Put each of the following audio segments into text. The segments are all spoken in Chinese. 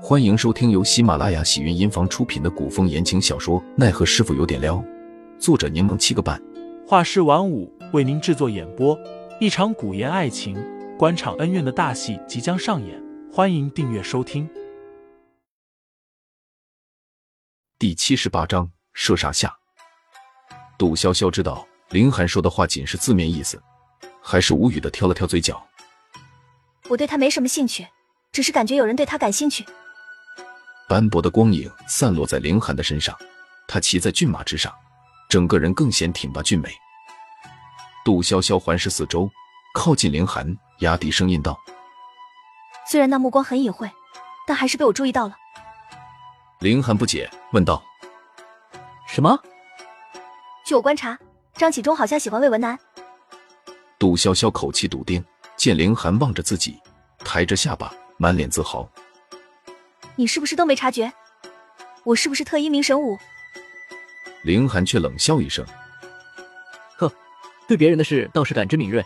欢迎收听由喜马拉雅喜云音房出品的古风言情小说《奈何师傅有点撩》，作者柠檬七个半，画师晚舞为您制作演播。一场古言爱情、官场恩怨的大戏即将上演，欢迎订阅收听。第七十八章射杀下。杜潇潇知道林寒说的话仅是字面意思，还是无语的挑了挑嘴角。我对他没什么兴趣，只是感觉有人对他感兴趣。斑驳的光影散落在凌寒的身上，他骑在骏马之上，整个人更显挺拔俊美。杜潇潇环视四周，靠近凌寒，压低声音道：“虽然那目光很隐晦，但还是被我注意到了。”凌寒不解问道：“什么？”据我观察，张启忠好像喜欢魏文南。杜潇潇口气笃定，见凌寒望着自己，抬着下巴，满脸自豪。你是不是都没察觉？我是不是特一名神武？凌寒却冷笑一声：“呵，对别人的事倒是感知敏锐。”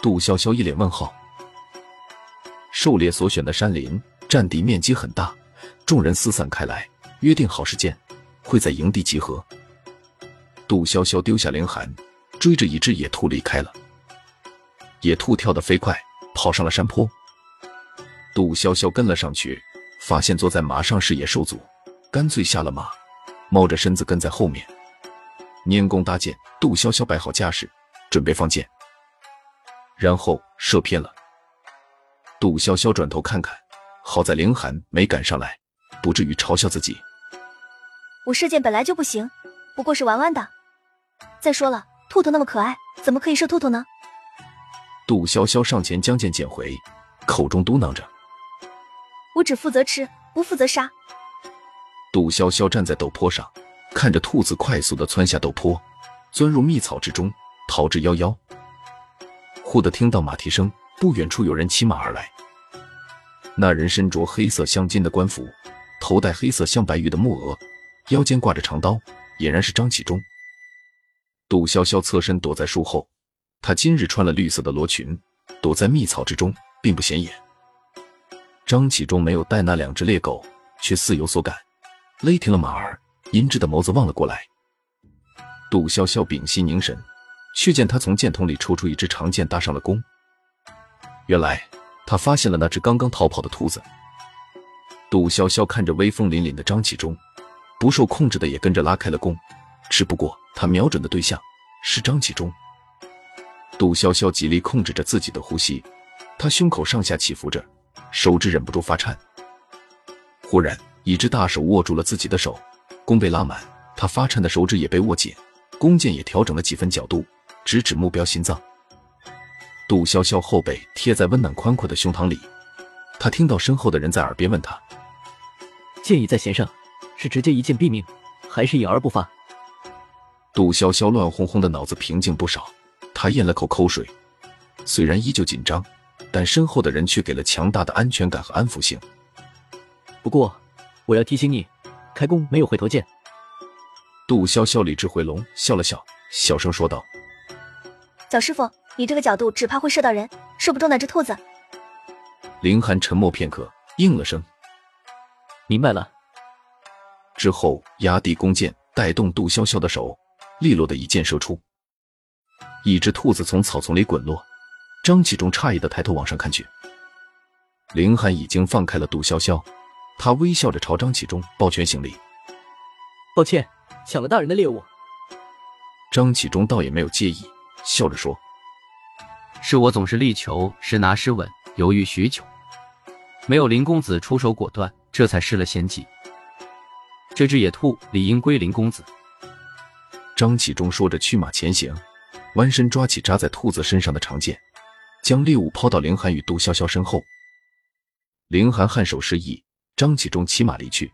杜潇潇一脸问号。狩猎所选的山林占地面积很大，众人四散开来，约定好时间会在营地集合。杜潇潇丢下凌寒，追着一只野兔离开了。野兔跳得飞快，跑上了山坡。杜潇潇跟了上去。发现坐在马上视野受阻，干脆下了马，猫着身子跟在后面。拈弓搭箭，杜潇潇摆好架势，准备放箭，然后射偏了。杜潇潇转头看看，好在凌寒没赶上来，不至于嘲笑自己。我射箭本来就不行，不过是玩玩的。再说了，兔兔那么可爱，怎么可以射兔兔呢？杜潇潇上前将箭捡回，口中嘟囔着。我只负责吃，不负责杀。杜潇潇站在陡坡上，看着兔子快速的窜下陡坡，钻入密草之中，逃之夭夭。忽的听到马蹄声，不远处有人骑马而来。那人身着黑色镶金的官服，头戴黑色镶白玉的木额，腰间挂着长刀，俨然是张启忠。杜潇潇侧身躲在树后，他今日穿了绿色的罗裙，躲在密草之中，并不显眼。张启忠没有带那两只猎狗，却似有所感，勒停了马儿，阴鸷的眸子望了过来。杜潇潇屏息凝神，却见他从箭筒里抽出一支长剑，搭上了弓。原来他发现了那只刚刚逃跑的兔子。杜潇潇看着威风凛凛的张启忠，不受控制的也跟着拉开了弓，只不过他瞄准的对象是张启忠。杜潇潇极力控制着自己的呼吸，他胸口上下起伏着。手指忍不住发颤，忽然一只大手握住了自己的手，弓被拉满，他发颤的手指也被握紧，弓箭也调整了几分角度，直指目标心脏。杜潇潇后背贴在温暖宽阔的胸膛里，他听到身后的人在耳边问他：“箭已在弦上，是直接一箭毙命，还是隐而不发？”杜潇潇乱哄哄的脑子平静不少，他咽了口口水，虽然依旧紧张。但身后的人却给了强大的安全感和安抚性。不过，我要提醒你，开弓没有回头箭。杜潇潇理智回笼，笑了笑，小声说道：“小师傅，你这个角度只怕会射到人，射不中那只兔子。”林寒沉默片刻，应了声：“明白了。”之后压低弓箭，带动杜潇潇的手，利落的一箭射出，一只兔子从草丛里滚落。张启忠诧异的抬头往上看去，林寒已经放开了杜潇潇，他微笑着朝张启忠抱拳行礼：“抱歉，抢了大人的猎物。”张启忠倒也没有介意，笑着说：“是我总是力求时拿时稳，犹豫许久，没有林公子出手果断，这才失了先机。这只野兔理应归林公子。”张启忠说着，驱马前行，弯身抓起扎在兔子身上的长剑。将猎物抛到凌寒与杜潇潇身后，凌寒颔首示意，张启忠骑马离去。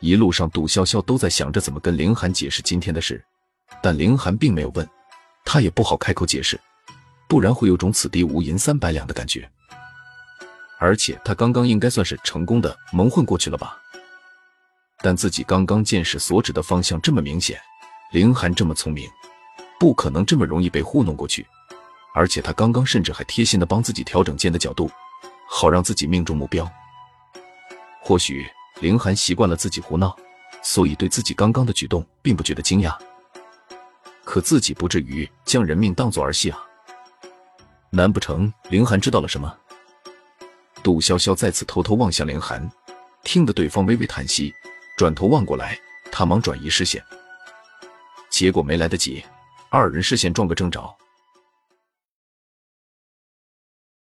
一路上，杜潇潇都在想着怎么跟凌寒解释今天的事，但凌寒并没有问，他也不好开口解释，不然会有种此地无银三百两的感觉。而且他刚刚应该算是成功的蒙混过去了吧？但自己刚刚箭矢所指的方向这么明显，凌寒这么聪明，不可能这么容易被糊弄过去。而且他刚刚甚至还贴心的帮自己调整箭的角度，好让自己命中目标。或许凌寒习惯了自己胡闹，所以对自己刚刚的举动并不觉得惊讶。可自己不至于将人命当作儿戏啊！难不成凌寒知道了什么？杜潇潇再次偷偷望向凌寒，听得对方微微叹息，转头望过来，他忙转移视线，结果没来得及，二人视线撞个正着。